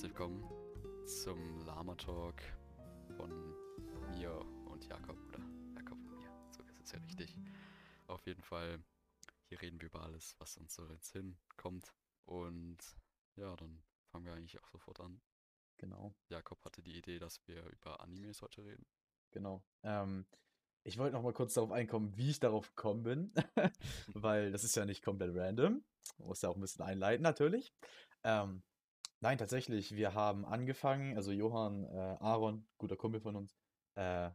herzlich willkommen zum Lama Talk von mir und Jakob oder Jakob und mir. So ist es ja richtig. Auf jeden Fall, hier reden wir über alles, was uns so jetzt hinkommt. Und ja, dann fangen wir eigentlich auch sofort an. Genau, Jakob hatte die Idee, dass wir über Animes heute reden. genau. Ähm, ich wollte noch mal kurz darauf einkommen, wie ich darauf gekommen bin, weil das ist ja nicht komplett random. Man muss ja auch ein bisschen einleiten, natürlich. Ähm, nein, tatsächlich, wir haben angefangen, also Johann, äh, Aaron, guter Kumpel von uns, äh,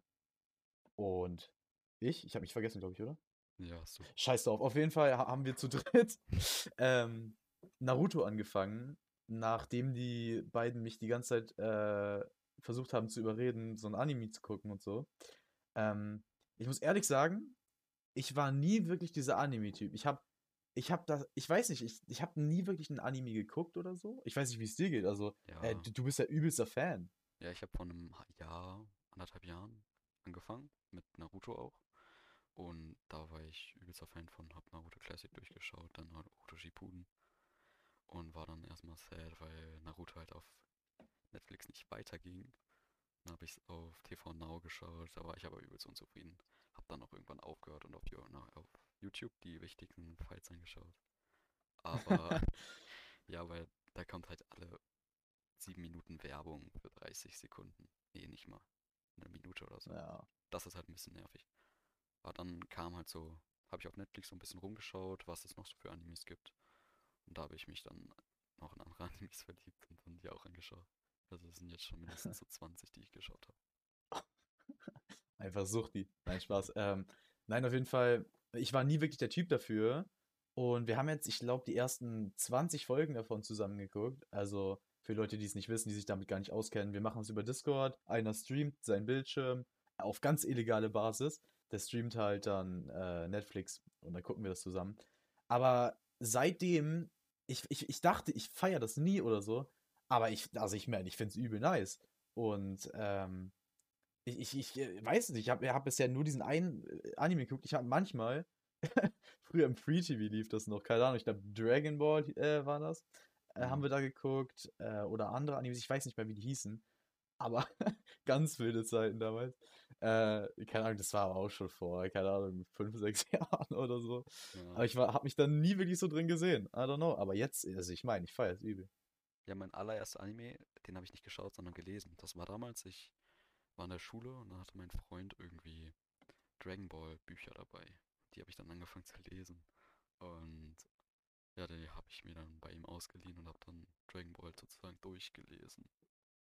und ich, ich habe mich vergessen, glaube ich, oder? Ja, hast du. Scheiß drauf. Auf jeden Fall ha- haben wir zu dritt ähm, Naruto angefangen, nachdem die beiden mich die ganze Zeit äh, versucht haben zu überreden, so ein Anime zu gucken und so. Ähm, ich muss ehrlich sagen, ich war nie wirklich dieser Anime-Typ. Ich habe, ich habe das, ich weiß nicht, ich, ich habe nie wirklich ein Anime geguckt oder so. Ich weiß nicht, wie es dir geht. Also, Ja, äh, du, du bist ja übelster Fan. ja ich habe vor einem Jahr, anderthalb Jahren angefangen, mit Naruto auch. Und da war ich übelster Fan von, hab Naruto Classic durchgeschaut, dann Naruto Shippuden. Und war dann erstmal sad, weil Naruto halt auf Netflix nicht weiterging. Dann habe ich es auf TV Now geschaut, da war ich aber übelst unzufrieden. Hab dann auch irgendwann aufgehört und auf, na, auf YouTube die wichtigen Fights angeschaut. Aber ja, weil da kommt halt alle sieben Minuten Werbung für 30 Sekunden. Nee, nicht mal. Eine Minute oder so. Ja. Das ist halt ein bisschen nervig. Aber dann kam halt so, habe ich auf Netflix so ein bisschen rumgeschaut, was es noch so für Animes gibt. Und da habe ich mich dann noch in andere Animes verliebt und dann die auch angeschaut. Also es sind jetzt schon mindestens so 20, die ich geschaut habe. Einfach Suchti. Nein, Spaß. Ähm, nein, auf jeden Fall, ich war nie wirklich der Typ dafür. Und wir haben jetzt, ich glaube, die ersten 20 Folgen davon zusammengeguckt. Also für Leute, die es nicht wissen, die sich damit gar nicht auskennen, wir machen es über Discord. Einer streamt seinen Bildschirm auf ganz illegale Basis. Der streamt halt dann äh, Netflix und dann gucken wir das zusammen. Aber seitdem, ich, ich, ich dachte, ich feiere das nie oder so. Aber ich, also ich meine, ich finde es übel nice. Und ähm, ich, ich, ich äh, weiß nicht, ich habe hab bisher nur diesen einen äh, Anime geguckt. Ich habe manchmal, früher im Free TV lief das noch, keine Ahnung, ich glaube Dragon Ball äh, war das. Äh, haben Mhm. wir da geguckt. Äh, oder andere Animes, ich weiß nicht mehr, wie die hießen. Aber ganz wilde Zeiten damals. Äh, keine Ahnung, das war aber auch schon vor, keine Ahnung, fünf, sechs Jahren oder so. Ja. Aber ich habe mich dann nie wirklich so drin gesehen. I don't know. Aber jetzt, also ich meine, ich feiere es übel. Ja, mein allererster Anime, den habe ich nicht geschaut, sondern gelesen. Das war damals, ich war in der Schule und dann hatte mein Freund irgendwie Dragon Ball Bücher dabei. Die habe ich dann angefangen zu lesen. Und ja, die habe ich mir dann bei ihm ausgeliehen und habe dann Dragon Ball sozusagen durchgelesen.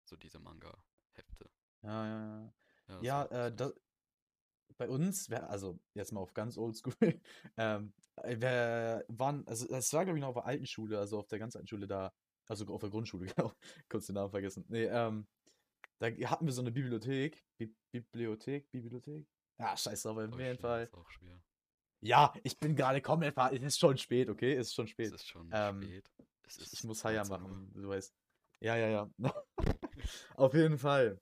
So diese Manga-Hefte. Ja, ja, ja. Ja, das Ja, äh, ganz da, nice. bei uns, wär, also jetzt mal auf ganz oldschool, ähm, äh, wir waren, also das war glaube ich noch auf der alten Schule, also auf der ganz alten Schule da, also auf der Grundschule, genau, kurz den Namen vergessen. Nee, ähm, da hatten wir so eine Bibliothek, Bi Bibliothek, Bibliothek? Ja, scheiße, aber auf jeden Deutsch Fall. Ja, ich bin gerade komplett, ver- es ist schon spät, okay, es ist schon Es spät. ist schon Ähm, spät. Es Ich, ist ich muss Heier 19 Uhr. machen, du weißt. Ja, ja, ja. Auf jeden Fall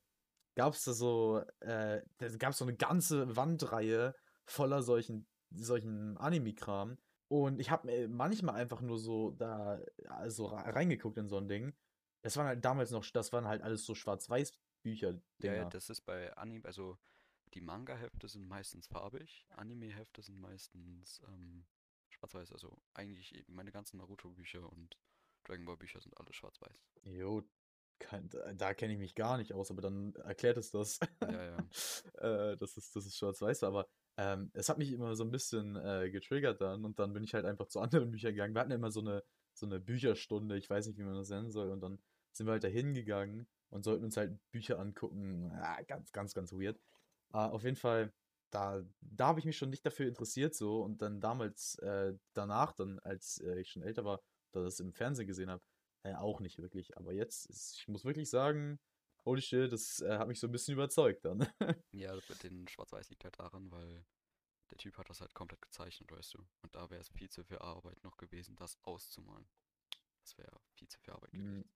gab es da so, äh, da gab es so eine ganze Wandreihe voller solchen, solchen Anime-Kram. Und ich habe manchmal einfach nur so da also reingeguckt in so ein Ding. Das waren halt damals noch, das waren halt alles so Schwarz-Weiß-Bücher, Ja, ja, Dinger. das ist bei Anime, also die Manga-Hefte sind meistens farbig, Anime-Hefte sind meistens ähm, schwarz-weiß. Also eigentlich meine ganzen Naruto-Bücher und Dragon Ball-Bücher sind alle schwarz-weiß. Jo, kein, da, kenne ich mich gar nicht aus, aber dann erklärt es das. Ja, ja. äh, das ist, das ist schwarz-weiß, war, aber ähm, es hat mich immer so ein bisschen äh, getriggert dann und dann bin ich halt einfach zu anderen Büchern gegangen. Wir hatten ja immer so eine, so eine Bücherstunde, ich weiß nicht, wie man das nennen soll, und dann sind wir halt da hingegangen und sollten uns halt Bücher angucken. Ja, ganz, ganz, ganz weird. Äh, auf jeden Fall, da, da habe ich mich schon nicht dafür interessiert so und dann damals, äh, danach, dann, als äh, ich schon älter war, da das im Fernsehen gesehen habe, äh, auch nicht wirklich. Aber jetzt, ist, ich muss wirklich sagen, holy shit, das äh, hat mich so ein bisschen überzeugt dann. Ja, mit den Schwarz-Weiß liegt halt daran, weil der Typ hat das halt komplett gezeichnet, weißt du. Und da wäre es viel zu viel Arbeit noch gewesen, das auszumalen. Das wäre viel zu viel Arbeit gewesen.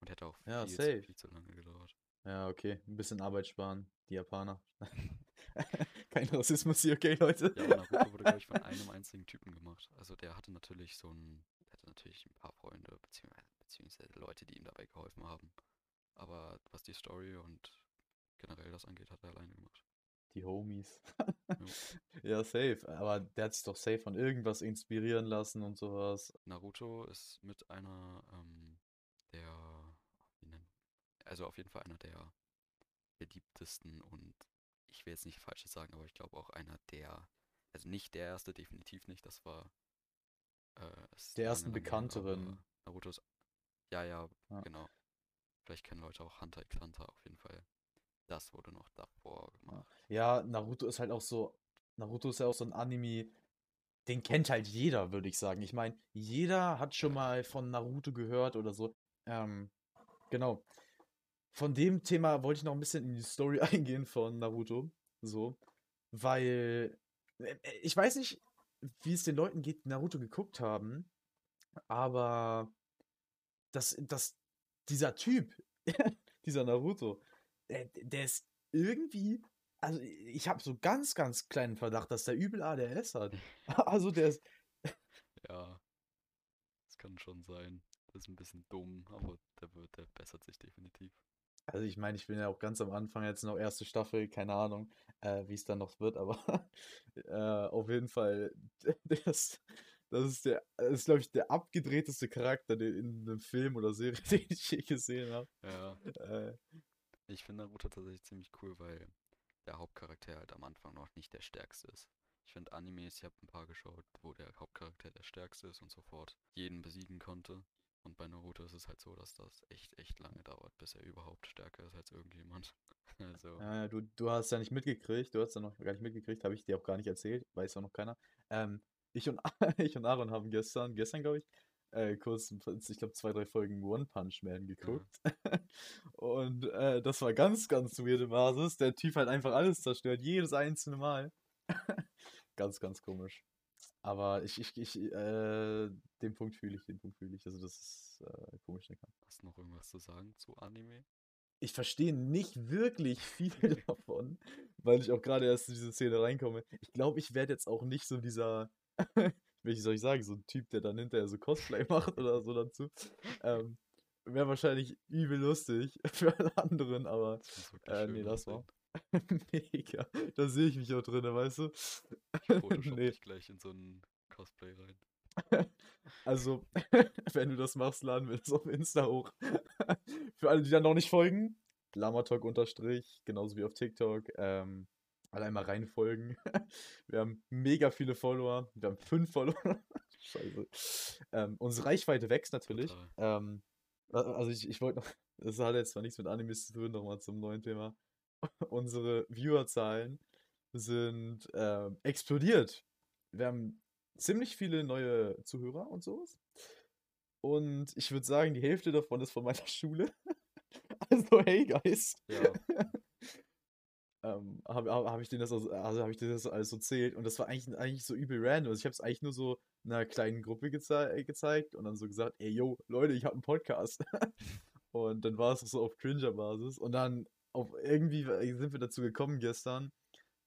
Und hätte auch Ja, viel, zu, safe. viel zu lange gedauert. Ja, okay. Ein bisschen Arbeit sparen. Die Japaner. Kein Rassismus hier, okay, Leute? Ja, Naruto wurde, glaube ich, von einem einzigen Typen gemacht. Also der hatte natürlich so ein, hatte natürlich ein paar Freunde, beziehungsweise, beziehungsweise Leute, die ihm dabei geholfen haben. Aber was die Story und generell das angeht, hat er alleine gemacht. Die Homies. ja, safe. Aber der hat sich doch safe von irgendwas inspirieren lassen und sowas. Naruto ist mit einer ähm, der, also auf jeden Fall einer der beliebtesten und ich will jetzt nicht Falsches sagen, aber ich glaube auch einer der, also nicht der erste, definitiv nicht, das war äh, der ersten bekannteren. Naruto ist, ja, ja, ja, genau. Vielleicht kennen Leute auch Hunter x Hunter auf jeden Fall. Das wurde noch davor gemacht. Ja, Naruto ist halt auch so, Naruto ist ja auch so ein Anime, den kennt halt jeder, würde ich sagen. Ich meine, jeder hat schon mal von Naruto gehört oder so. Ähm, genau. Von dem Thema wollte ich noch ein bisschen in die Story eingehen von Naruto. So. Weil, äh, ich weiß nicht, wie es den Leuten geht, die Naruto geguckt haben, aber das, das, dieser Typ, dieser Naruto, der, der ist irgendwie, also ich habe so ganz, ganz kleinen Verdacht, dass der übel ADS hat. Also der ist. Ja, das kann schon sein. Das ist ein bisschen dumm, aber der wird, der bessert sich definitiv. Also ich meine, ich bin ja auch ganz am Anfang jetzt noch erste Staffel, keine Ahnung, äh, wie es dann noch wird, aber äh, auf jeden Fall, das, das ist der, das ist glaube ich der abgedrehteste Charakter in einem Film oder Serie, den ich je gesehen habe. Ja. Äh, ich finde Naruto tatsächlich ziemlich cool, weil der Hauptcharakter halt am Anfang noch nicht der stärkste ist. Ich finde Animes, ich habe ein paar geschaut, wo der Hauptcharakter der stärkste ist und sofort jeden besiegen konnte. Und bei Naruto ist es halt so, dass das echt, echt lange dauert, bis er überhaupt stärker ist als irgendjemand. Also. Ja, du, du hast ja nicht mitgekriegt, du hast ja noch gar nicht mitgekriegt, habe ich dir auch gar nicht erzählt, weiß auch noch keiner. Ähm, ich, und, ich und Aaron haben gestern, gestern glaube ich, äh, kurz, ich glaube, zwei, drei Folgen One Punch Man geguckt. Ja. und äh, das war ganz, ganz weirde Basis. Der Typ hat einfach alles zerstört, jedes einzelne Mal. ganz, ganz komisch. Aber ich, ich, ich, äh, den Punkt fühle ich, den Punkt fühle ich. Also das ist äh, komisch. Hast du noch irgendwas zu sagen zu Anime? Ich verstehe nicht wirklich viel davon, weil ich auch gerade erst in diese Szene reinkomme. Ich glaube, ich werde jetzt auch nicht so dieser, wie soll ich sagen, so ein Typ, der dann hinterher so Cosplay macht oder so dazu. Ähm, Wäre wahrscheinlich übel lustig für alle anderen, aber äh, nee, das war. Mega. Da sehe ich mich auch drin, weißt du? Ich Photoshop nee. dich gleich in so ein Cosplay rein. Also, wenn du das machst, laden wir das auf Insta hoch. Für alle, die dann noch nicht folgen, Lamatalk unterstrich, genauso wie auf TikTok. Ähm, alle einmal reinfolgen. Wir haben mega viele Follower. Wir haben fünf Follower. Scheiße. Ähm, unsere Reichweite wächst natürlich. Ähm, also ich, ich wollte noch, das hat jetzt zwar nichts mit Animes zu tun, nochmal zum neuen Thema. unsere Viewerzahlen sind äh, explodiert. Wir haben ziemlich viele neue Zuhörer und sowas. Und ich würde sagen, die Hälfte davon ist von meiner Schule. also, hey, guys. Ja. ähm, habe hab ich denen das also, also habe ich denen das alles so zählt und das war eigentlich, eigentlich so übel random. Also ich habe es eigentlich nur so einer kleinen Gruppe geze gezeigt und dann so gesagt, ey yo, Leute, ich habe einen Podcast. und dann war es so auf Cringer-Basis und dann auf irgendwie sind wir dazu gekommen gestern,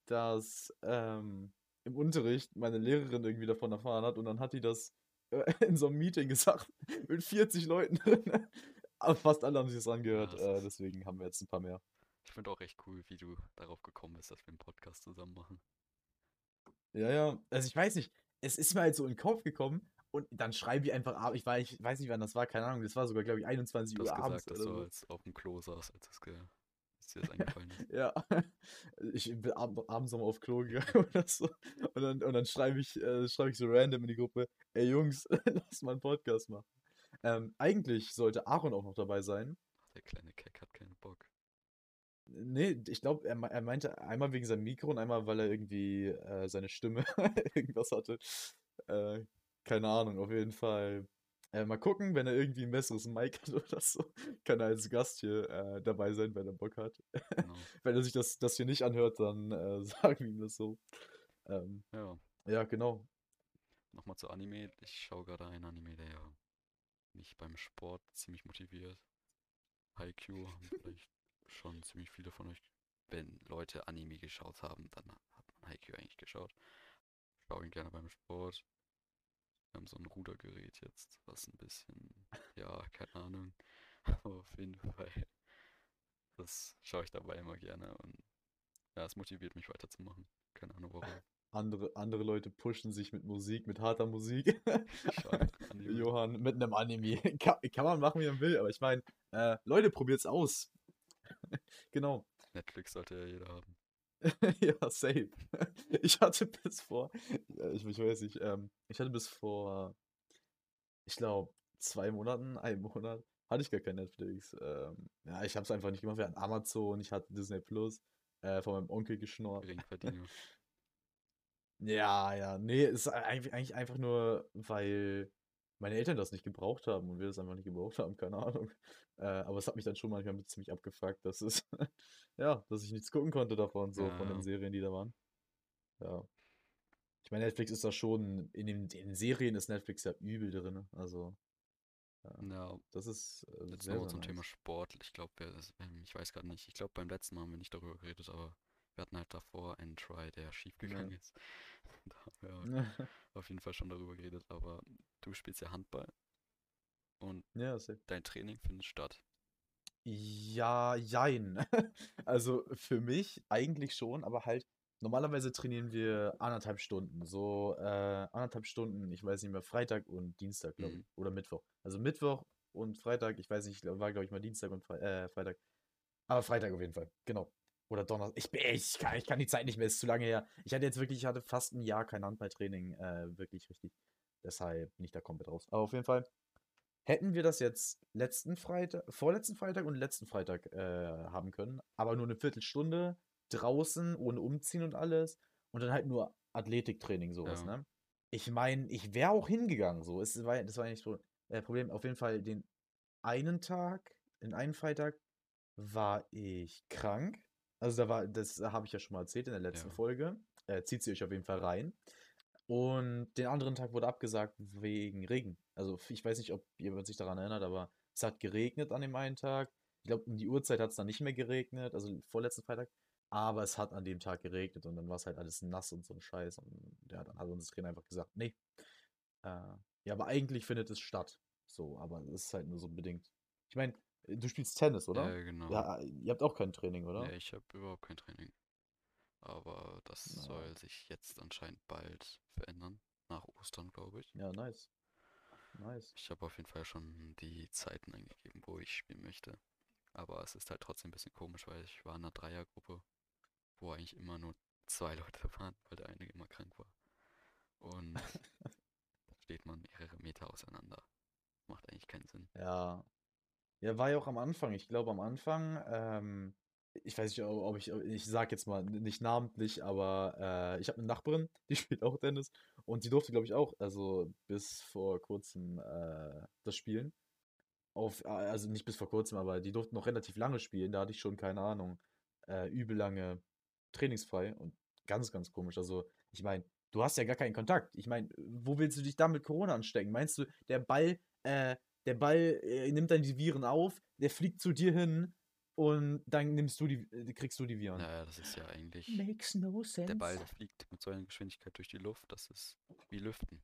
dass ähm, im Unterricht meine Lehrerin irgendwie davon erfahren hat und dann hat die das äh, in so einem Meeting gesagt mit 40 Leuten drin. Aber fast alle haben sich das angehört, ja, das äh, deswegen haben wir jetzt ein paar mehr. Ich finde auch echt cool, wie du darauf gekommen bist, dass wir einen Podcast zusammen machen. Ja, ja, also ich weiß nicht, es ist mir halt so in den Kopf gekommen und dann schreibe ich einfach ab, ich, war, ich weiß nicht, wann das war, keine Ahnung, das war sogar, glaube ich, 21 Uhr abends. Gesagt, dass du als auf dem Klo saß, als es ist dir das eingefallen ist. ja. Ich bin ab, abends nochmal auf Klo gegangen oder so. Und dann, und dann schreibe ich, äh, schreib ich so random in die Gruppe, ey Jungs, lass mal einen Podcast machen. Ähm, eigentlich sollte Aaron auch noch dabei sein. Der kleine Keck hat keinen Bock. Nee, ich glaube, er, er, meinte einmal wegen seinem Mikro und einmal, weil er irgendwie äh, seine Stimme irgendwas hatte. Äh, keine Ahnung, auf jeden Fall äh, mal gucken, wenn er irgendwie ein besseres Mic hat oder so, kann er als Gast hier äh, dabei sein, wenn er Bock hat. Genau. wenn er sich das, das hier nicht anhört, dann äh, sagen wir ihm das so. Ähm, ja. Ja, genau. Nochmal zu Anime. Ich schaue gerade einen Anime, der ja mich beim Sport ziemlich motiviert. Haikyuu haben vielleicht schon ziemlich viele von euch, wenn Leute Anime geschaut haben, dann hat man Haikyuu eigentlich geschaut. Schaue ihn gerne beim Sport. Wir haben so ein Rudergerät jetzt, was ein bisschen, ja, keine Ahnung. Aber auf jeden Fall. Das schaue ich dabei immer gerne und ja, es motiviert mich weiterzumachen. Keine Ahnung warum. Andere, andere Leute pushen sich mit Musik, mit harter Musik. Johann mit einem Anime. Kann, kann man machen, wie man will, aber ich meine, äh, Leute, probiert's aus. genau. Netflix sollte ja jeder haben. ja, safe. Ich hatte bis vor, ja, ich, ich weiß nicht, ähm, ich hatte bis vor, ich glaube, zwei Monaten, einen Monat, hatte ich gar kein Netflix. Ähm, ja, ich habe es einfach nicht gemacht. Wir hatten Amazon, ich hatte Disney Plus, äh, von meinem Onkel geschnorrt. Ja, ja, nee, ist eigentlich, eigentlich einfach nur, weil meine Eltern das nicht gebraucht haben und wir das einfach nicht gebraucht haben, keine Ahnung. Äh, aber es hat mich dann schon manchmal ziemlich abgefuckt, dass es, ja, dass ich nichts gucken konnte davon, so von Ja. den Serien, die da waren. Ja. Ich meine, Netflix ist da schon, in den, in den Serien ist Netflix ja übel drin. Also, ja, Ja, das ist äh, jetzt nochmal zum Thema nice. Sport. Ich glaube, ich weiß gerade nicht. Ich glaube, beim letzten Mal haben wir nicht darüber geredet, aber wir hatten halt davor einen Try, der schief gegangen Ja. ist. Da haben wir auf jeden Fall schon darüber geredet, aber du spielst ja Handball und Ja, dein Training findet statt. Ja, jein. Also für mich eigentlich schon, aber halt normalerweise trainieren wir anderthalb Stunden. So äh, anderthalb Stunden, ich weiß nicht mehr, Freitag und Dienstag, glaube Mhm. ich. Oder Mittwoch. Also Mittwoch und Freitag, ich weiß nicht, war glaube ich mal Dienstag und Fre äh, Freitag. Aber Freitag auf jeden Fall, genau. Oder Donnerstag. Ich, ich, kann, ich kann die Zeit nicht mehr, ist zu lange her. Ich hatte jetzt wirklich, ich hatte fast ein Jahr kein Handballtraining, äh, wirklich richtig. Deshalb bin ich da komplett raus. Aber auf jeden Fall hätten wir das jetzt letzten Freitag, vorletzten Freitag und letzten Freitag äh, haben können, aber nur eine Viertelstunde draußen, ohne Umziehen und alles. Und dann halt nur Athletiktraining, sowas, Ja. ne? Ich meine, ich wäre auch hingegangen, so. Es war, das war ja nicht so äh, Problem. Auf jeden Fall den einen Tag, den einen Freitag war ich krank. Also da war, das habe ich ja schon mal erzählt in der letzten Ja. Folge. Äh, zieht sie euch auf jeden Fall rein. Und den anderen Tag wurde abgesagt wegen Regen. Also ich weiß nicht, ob jemand sich daran erinnert, aber es hat geregnet an dem einen Tag. Ich glaube, um die Uhrzeit hat es dann nicht mehr geregnet, also vorletzten Freitag. Aber es hat an dem Tag geregnet und dann war es halt alles nass und so ein Scheiß. Und ja, dann hat uns das Trainer einfach gesagt, nee. Äh, ja, aber eigentlich findet es statt. So, aber es ist halt nur so bedingt. Ich meine, du spielst Tennis, oder? Ja, genau. Ja, ihr habt auch kein Training, oder? Nee, ich habe überhaupt kein Training. Aber das Na. soll sich jetzt anscheinend bald verändern. Nach Ostern, glaube ich. Ja, nice. Nice. Ich habe auf jeden Fall schon die Zeiten eingegeben, wo ich spielen möchte. Aber es ist halt trotzdem ein bisschen komisch, weil ich war in einer Dreiergruppe, wo eigentlich immer nur zwei Leute waren, weil der eine immer krank war. Und da steht man mehrere Meter auseinander. Macht eigentlich keinen Sinn. Ja. Ja, war ja auch am Anfang. Ich glaube, am Anfang, ähm, ich weiß nicht, ob ich, ich sag jetzt mal nicht namentlich, aber äh, ich habe eine Nachbarin, die spielt auch Tennis und die durfte, glaube ich, auch, also bis vor kurzem äh, das spielen. Auf, äh, also nicht bis vor kurzem, aber die durften noch relativ lange spielen. Da hatte ich schon, keine Ahnung, äh, übel lange trainingsfrei und ganz, ganz komisch. Also, ich meine, du hast ja gar keinen Kontakt. Ich meine, wo willst du dich da mit Corona anstecken? Meinst du, der Ball, äh, der Ball äh, nimmt dann die Viren auf, der fliegt zu dir hin und dann nimmst du die, äh, kriegst du die Viren. Naja, das ist ja eigentlich. Makes no sense. Der Ball, der fliegt mit so einer Geschwindigkeit durch die Luft, das ist wie Lüften.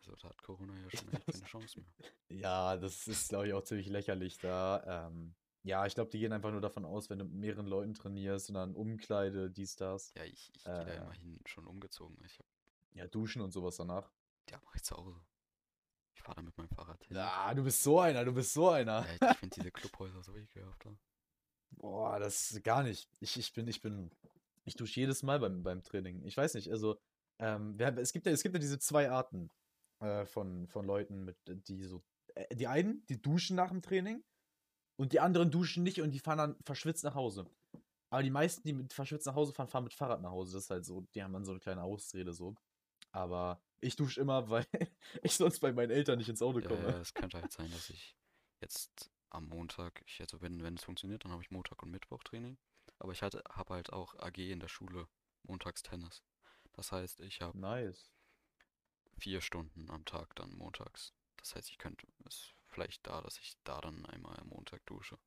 Also da hat Corona ja schon keine Chance mehr. Ja, das ist, glaube ich, auch ziemlich lächerlich da. Ähm, ja, ich glaube, die gehen einfach nur davon aus, wenn du mit mehreren Leuten trainierst und dann Umkleide, dies, das. Ja, ich, ich gehe da Äh. immerhin schon umgezogen. Ich hab, Ja, duschen und sowas danach. ja, mach ich zu Hause. Ich fahre da mit meinem Fahrrad hin. Ja, du bist so einer, du bist so einer. Ja, ich, finde diese Clubhäuser so ekelhaft. Boah, das gar nicht. Ich, ich bin, ich bin, ich dusche jedes Mal beim, beim Training. Ich weiß nicht, also, ähm, wir es gibt ja, es gibt ja diese zwei Arten äh, von, von Leuten, mit, die so, äh, die einen, die duschen nach dem Training und die anderen duschen nicht und die fahren dann verschwitzt nach Hause. Aber die meisten, die mit verschwitzt nach Hause fahren, fahren mit Fahrrad nach Hause. Das ist halt so, die haben dann so eine kleine Ausrede so. Aber ich dusche immer, weil ich sonst bei meinen Eltern nicht ins Auto komme. ja, es könnte halt sein, dass ich jetzt am Montag, ich, also wenn, wenn es funktioniert, dann habe ich Montag und Mittwoch Training. Aber ich hatte, habe halt auch AG in der Schule, montags Tennis. Das heißt, ich habe Nice. vier Stunden am Tag dann montags. Das heißt, ich könnte es vielleicht da, dass ich da dann einmal am Montag dusche.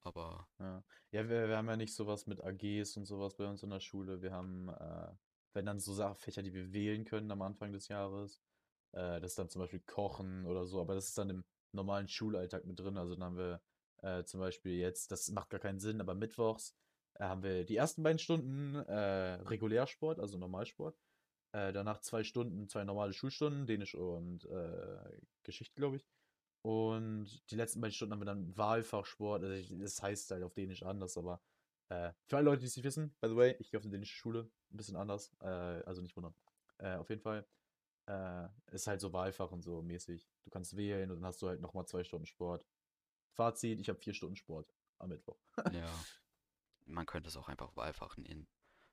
Aber Ja, ja wir, wir haben ja nicht sowas mit AGs und sowas bei uns in der Schule. Wir haben, äh, wenn dann so Sachen, Fächer, die wir wählen können am Anfang des Jahres. Äh, das ist dann zum Beispiel Kochen oder so, aber das ist dann im normalen Schulalltag mit drin. Also dann haben wir Äh, zum Beispiel jetzt, das macht gar keinen Sinn, aber mittwochs äh, haben wir die ersten beiden Stunden äh, Regulärsport, also Normalsport. Äh, danach zwei Stunden, zwei normale Schulstunden, Dänisch und äh, Geschichte, glaube ich. Und die letzten beiden Stunden haben wir dann Wahlfachsport. Also ich, das heißt halt auf Dänisch anders, aber äh, für alle Leute, die es nicht wissen, by the way, ich gehe auf eine dänische Schule, ein bisschen anders, äh, also nicht wundern. Äh, auf jeden Fall äh, ist halt so Wahlfach und so mäßig. Du kannst wählen und dann hast du halt nochmal zwei Stunden Sport. Fazit, ich habe vier Stunden Sport am Mittwoch. Ja. Man könnte es auch einfach Wahlfach nennen.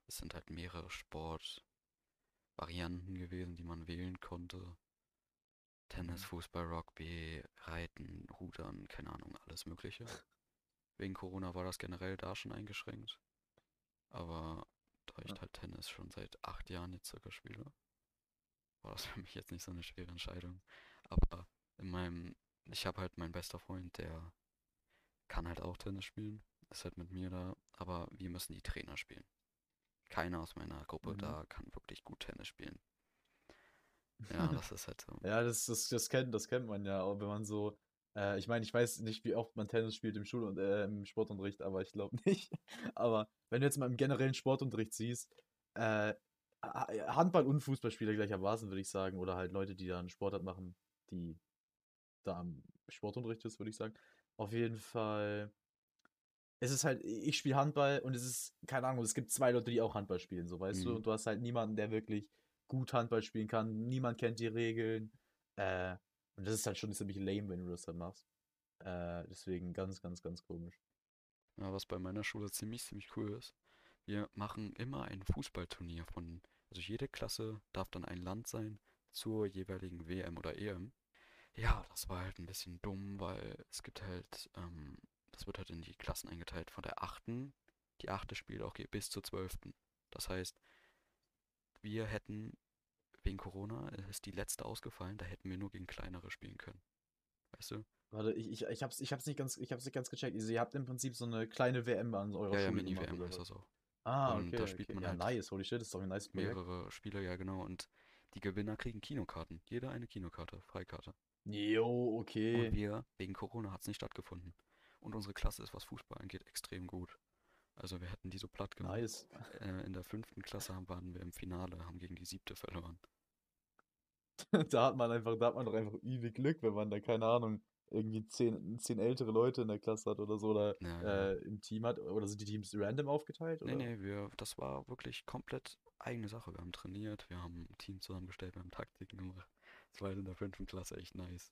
Es sind halt mehrere Sportvarianten gewesen, die man wählen konnte. Tennis, Mhm. Fußball, Rugby, Reiten, Rudern, keine Ahnung, alles Mögliche. Wegen Corona war das generell da schon eingeschränkt. Aber da ich Ja. halt Tennis schon seit acht Jahren jetzt circa spiele, war das für mich jetzt nicht so eine schwere Entscheidung. Aber in meinem, ich habe halt meinen bester Freund, der kann halt auch Tennis spielen, ist halt mit mir da, aber wir müssen die Trainer spielen. Keiner aus meiner Gruppe Mhm. da kann wirklich gut Tennis spielen. Ja, das ist halt so. Ja, das, das, das, kennt, das kennt man ja, auch wenn man so. Äh, ich meine, ich weiß nicht, wie oft man Tennis spielt im Schul- und äh, im Sportunterricht, aber ich glaube nicht. Aber wenn du jetzt mal im generellen Sportunterricht siehst, äh, Ha- Handball- und Fußballspieler gleichermaßen, würde ich sagen, oder halt Leute, die da einen Sportart machen, die da am Sportunterricht ist, würde ich sagen. Auf jeden Fall. Es ist halt, ich spiele Handball und es ist, keine Ahnung, es gibt zwei Leute, die auch Handball spielen, so weißt du, Mhm. und du hast halt niemanden, der wirklich gut Handball spielen kann, niemand kennt die Regeln. Äh, und das ist halt schon ziemlich lame, wenn du das dann machst. Äh, deswegen ganz, ganz, ganz komisch. Ja, was bei meiner Schule ziemlich, ziemlich cool ist. Wir machen immer ein Fußballturnier von, also jede Klasse darf dann ein Land sein zur jeweiligen WM oder EM. Ja, das war halt ein bisschen dumm, weil es gibt halt, ähm, das wird halt in die Klassen eingeteilt von der achten. Die achte spielt auch bis zur zwölften. Das heißt, wir hätten, wegen Corona ist die letzte ausgefallen, da hätten wir nur gegen kleinere spielen können. Weißt du? Warte, ich, ich, ich hab's, ich hab's nicht ganz, ich hab's nicht ganz gecheckt. Also, ihr habt im Prinzip so eine kleine WM an eurer Ja, ja, Schule gemacht, Mini-WM heißt das auch. Ah, Und okay, da spielt okay. man Ja, halt nice, holy shit, das ist doch ein nice Projekt. mehrere Spieler, ja genau. Und die Gewinner kriegen Kinokarten. Jeder eine Kinokarte, Freikarte. Jo, Und okay. wir, wegen Corona hat es nicht stattgefunden. Und unsere Klasse ist, was Fußball angeht, extrem gut. Also wir hätten die so platt gemacht. Nice. Äh, in der fünften Klasse haben, waren wir im Finale, haben gegen die siebte verloren. Da hat man einfach, da hat man doch einfach übel Glück, wenn man da, keine Ahnung, irgendwie zehn, zehn ältere Leute in der Klasse hat oder so, oder Ja, äh, im Team hat, oder sind die Teams random aufgeteilt, Nee, oder? nee, wir, das war wirklich komplett eigene Sache. Wir haben trainiert, wir haben ein Team zusammengestellt, wir haben Taktiken gemacht. Das war in der fünften Klasse echt nice.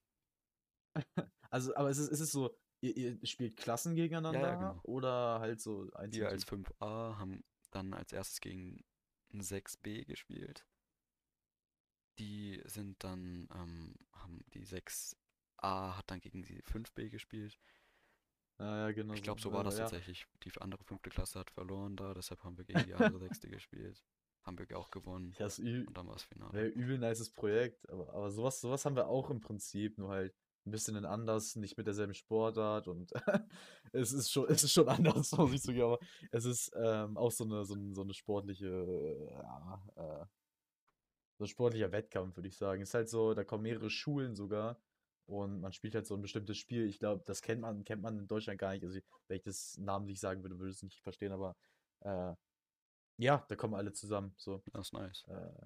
Also, aber es ist, es ist so, ihr, ihr spielt Klassen gegeneinander genau. oder halt so Wir einzelne als Teams? 5a haben dann als erstes gegen ein 6b gespielt. Die sind dann, ähm, haben die 6a hat dann gegen die 5b gespielt. Ja, ja, genau Ich glaube, so. war das ja. tatsächlich. Die andere fünfte Klasse hat verloren da, deshalb haben wir gegen die andere sechste gespielt. Haben wir auch gewonnen. Ja, ist ü Und dann war es Finale. wäre übel nices Projekt, aber, aber sowas, sowas haben wir auch im Prinzip, nur halt ein bisschen anders, nicht mit derselben Sportart und es ist schon, es ist schon anders, muss ich zugeben, aber es ist ähm, auch so eine, so, ein, so eine sportliche, äh, so ein sportlicher Wettkampf, würde ich sagen. Ist halt so, da kommen mehrere Schulen sogar und man spielt halt so ein bestimmtes Spiel. Ich glaube, das kennt man, kennt man in Deutschland gar nicht. Also, wenn ich das namentlich sagen würde, würde ich es nicht verstehen, aber äh, ja, da kommen alle zusammen. So. Das ist nice. Äh,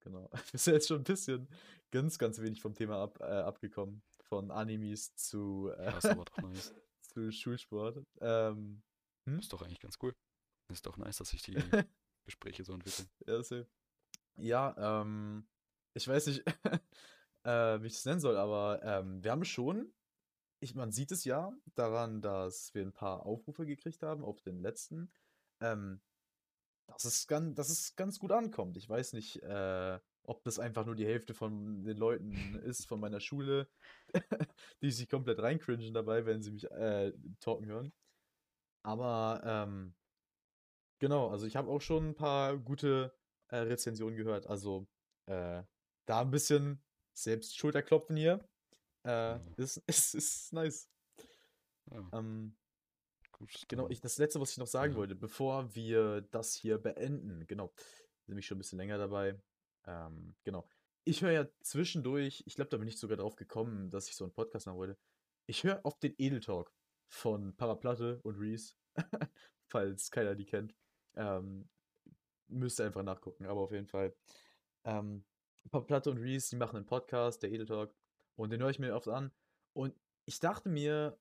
genau. Wir sind jetzt schon ein bisschen ganz, ganz wenig vom Thema ab, äh, abgekommen. Von Animes zu, äh, Ja, nice. zu Schulsport. Ähm, hm? Ist doch eigentlich ganz cool. Ist doch nice, dass sich die Gespräche so entwickeln. Ja, safe. Ja, ähm, ich weiß nicht, äh, wie ich das nennen soll, aber ähm, wir haben schon, ich, man sieht es ja daran, dass wir ein paar Aufrufe gekriegt haben auf den letzten, ähm, dass es ganz, dass es ganz gut ankommt. Ich weiß nicht, äh, ob das einfach nur die Hälfte von den Leuten ist von meiner Schule, die sich komplett reincringen dabei, wenn sie mich äh, talken hören. Aber ähm, genau, also ich habe auch schon ein paar gute äh, Rezensionen gehört. Also äh, da ein bisschen selbst Schulterklopfen hier. Äh, Ja. ist, ist, ist nice. Ja, Ähm, genau, ich, das letzte, was ich noch sagen Ja. wollte, bevor wir das hier beenden, genau, bin ich schon ein bisschen länger dabei. Ähm, genau. Ich höre ja zwischendurch, ich glaube, da bin ich sogar drauf gekommen, dass ich so einen Podcast machen wollte. Ich höre oft den Edel Talk von Paraplatte und Reese, falls keiner die kennt. Ähm, müsst ihr einfach nachgucken, aber auf jeden Fall. Ähm, Paraplatte und Reese, die machen einen Podcast, der Edel Talk, und den höre ich mir oft an. Und ich dachte mir,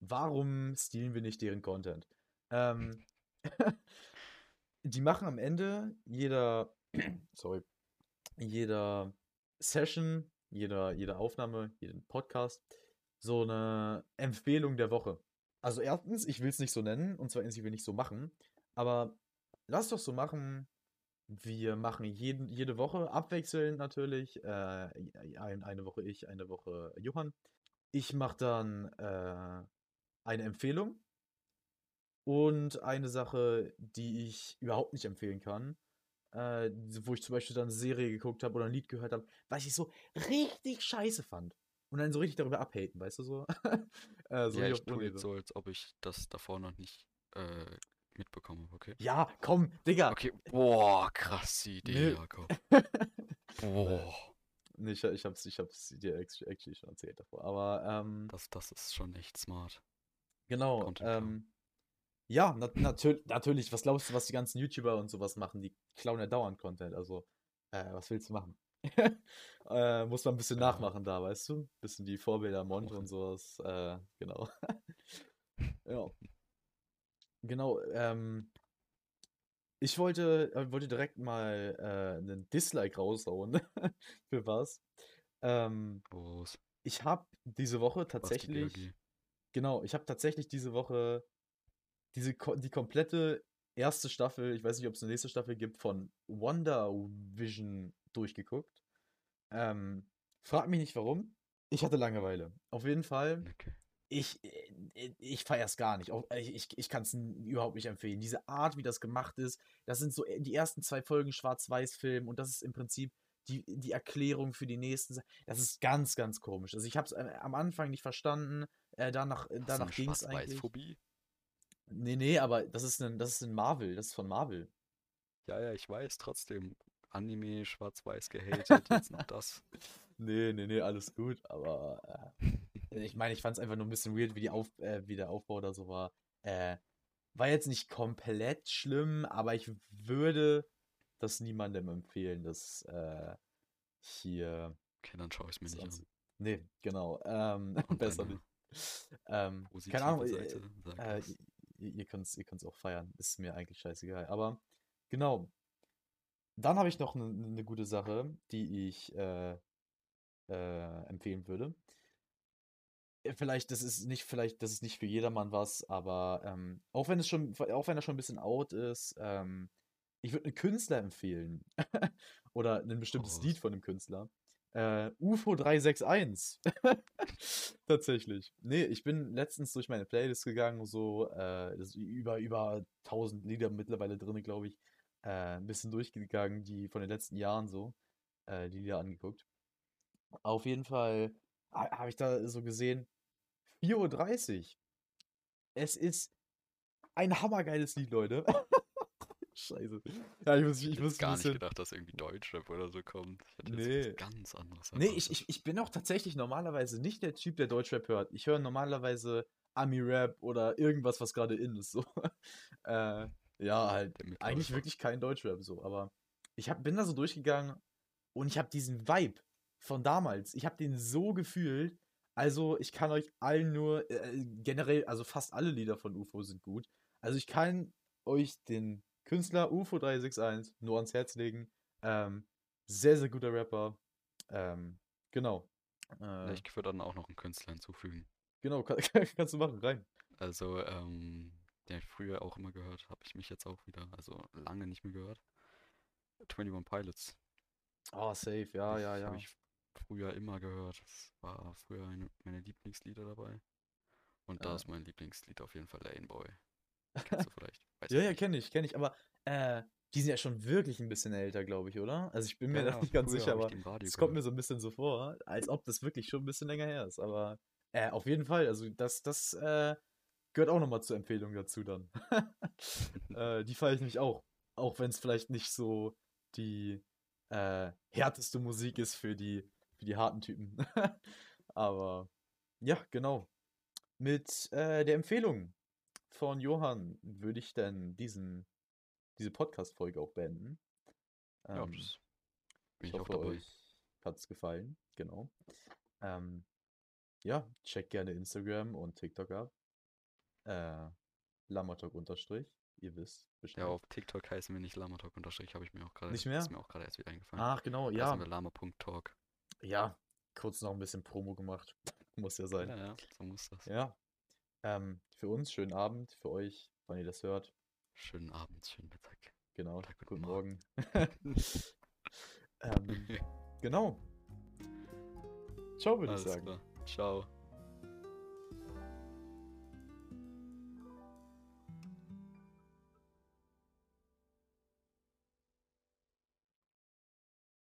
warum stehlen wir nicht deren Content? Ähm, die machen am Ende jeder, sorry, jeder Session, jeder, jeder Aufnahme, jeden Podcast so eine Empfehlung der Woche. Also erstens, ich will es nicht so nennen, und zwar ich will nicht so machen, aber lass doch so machen, wir machen jeden, jede Woche abwechselnd natürlich, äh, ein, eine Woche ich, eine Woche Johann. Ich mache dann äh, eine Empfehlung und eine Sache, die ich überhaupt nicht empfehlen kann, äh, wo ich zum Beispiel dann eine Serie geguckt habe oder ein Lied gehört habe, was ich so richtig scheiße fand. Und dann so richtig darüber abhaten, weißt du so? äh, so ja, ich tue jetzt so, als ob ich das davor noch nicht äh, mitbekommen habe, okay? Ja, komm, Digga. Okay, boah, krass Idee, nee. Jakob. boah. Nee, ich, ich, hab's, ich hab's dir actually schon erzählt davor, aber ähm, das, das ist schon echt smart. Genau, ähm, ja, nat natür natürlich. Was glaubst du, was die ganzen YouTuber und sowas machen? Die klauen ja dauernd Content. Also, äh, was willst du machen? äh, muss man ein bisschen ja. nachmachen da, weißt du? Ein bisschen die Vorbilder Monte und sowas. Äh, genau. ja. Genau. Ähm, ich wollte, äh, wollte direkt mal äh, einen Dislike raushauen. Für was? Ähm, ich habe diese Woche tatsächlich. Genau, ich habe tatsächlich diese Woche diese, die komplette erste Staffel, ich weiß nicht, ob es eine nächste Staffel gibt, von Wonder Vision durchgeguckt. Ähm, frag mich nicht warum. Ich hatte Langeweile. Auf jeden Fall. Okay. Ich, äh, ich feiere es gar nicht. Ich, ich, ich kann es überhaupt nicht empfehlen. Diese Art, wie das gemacht ist, das sind so äh, die ersten zwei Folgen Schwarz-Weiß-Film und das ist im Prinzip die, die Erklärung für die nächsten. Das ist ganz, ganz komisch. Also ich habe es äh, am Anfang nicht verstanden. Äh, danach danach ging es eigentlich. Phobie? Nee, nee, aber das ist ein, das ist ein Marvel, das ist von Marvel. Ja, ja, ich weiß, trotzdem. Anime, schwarz-weiß gehatet, jetzt noch das. Nee, nee, nee, alles gut, aber äh, ich meine, ich fand es einfach nur ein bisschen weird, wie, die Auf, äh, wie der Aufbau da so war. Äh, war jetzt nicht komplett schlimm, aber ich würde das niemandem empfehlen, das äh, hier. Okay, dann schaue ich es mir nicht an. Nee, genau. Ähm, besser nicht. Ähm, keine Ahnung, äh, Seite, äh, ihr, ihr könnt es ihr auch feiern. Ist mir eigentlich scheißegal. Aber genau. Dann habe ich noch eine ne gute Sache, die ich äh, äh, empfehlen würde. Äh, vielleicht, das ist nicht, vielleicht, das ist nicht für jedermann was, aber ähm, auch wenn es schon, auch wenn er schon ein bisschen out ist, ähm, ich würde einen Künstler empfehlen. Oder ein bestimmtes oh. Lied von einem Künstler. Äh, UFO 361. Tatsächlich. Nee, ich bin letztens durch meine Playlist gegangen, so äh, über, über 1000 Lieder mittlerweile drin, glaube ich. Äh, ein bisschen durchgegangen, die von den letzten Jahren so, äh, die Lieder angeguckt. Auf jeden Fall habe ich da so gesehen, 4.30 Uhr. Es ist ein hammergeiles Lied, Leute. Scheiße. Ja, ich muss, ich, ich muss gar bisschen... nicht gedacht, dass irgendwie Deutschrap oder so kommt. Ich hätte nee. ganz anderes. Nee, ich, ich, ich bin auch tatsächlich normalerweise nicht der Typ, der Deutschrap hört. Ich höre normalerweise Ami-Rap oder irgendwas, was gerade in ist. So. äh, ja, halt eigentlich wirklich kein Deutschrap so. Aber ich hab, bin da so durchgegangen und ich habe diesen Vibe von damals, ich habe den so gefühlt. Also ich kann euch allen nur, äh, generell, also fast alle Lieder von UFO sind gut. Also ich kann euch den Künstler UFO 361 nur ans Herz legen. Ähm, sehr, sehr guter Rapper. Ähm, genau. Äh, ich würde dann auch noch einen Künstler hinzufügen. Genau, kann, kannst du machen, rein. Also, ähm, den ich früher auch immer gehört, habe ich mich jetzt auch wieder, also lange nicht mehr gehört. 21 Pilots. Oh, safe, ja, ja, ja. Habe ich früher immer gehört. Das war früher eine, meine Lieblingslieder dabei. Und da ist mein Lieblingslied auf jeden Fall Lane Boy. Kennst du vielleicht? Weiß ja, ja, kenne ich, kenne ich. Aber äh, die sind ja schon wirklich ein bisschen älter, glaube ich, oder? Also ich bin mir ja, da nicht ganz sicher, aber es kommt mir so ein bisschen so vor, als ob das wirklich schon ein bisschen länger her ist. Aber äh, auf jeden Fall, also das, das äh, gehört auch nochmal zur Empfehlung dazu dann. äh, die feiere ich nämlich auch. Auch wenn es vielleicht nicht so die äh, härteste Musik ist für die, für die harten Typen. aber ja, genau. mit äh, der Empfehlung von Johann würde ich dann diesen, diese Podcast-Folge auch beenden. Ja, Ähm, das bin ich hoffe, euch hat es gefallen. Genau. Ähm, ja, checkt gerne Instagram und TikTok ab. Äh, Lamatok unterstrich. Ihr wisst Bescheid. Ja, auf TikTok heißen wir nicht Lamatalk unterstrich, habe ich mir auch gerade. Nicht mehr? Ist mir auch gerade erst wieder eingefallen. Ach, genau, Da ja. wir Lama.talk. Ja, kurz noch ein bisschen Promo gemacht. Muss ja sein. Ja, ja, so muss das. Ja. Ähm, für uns schönen Abend, für euch, wann ihr das hört. Schönen Abend, schönen Mittag. Genau, Tag, guten guten Morgen. ähm, genau. Ciao, würde ich Alles sagen. klar. Ciao.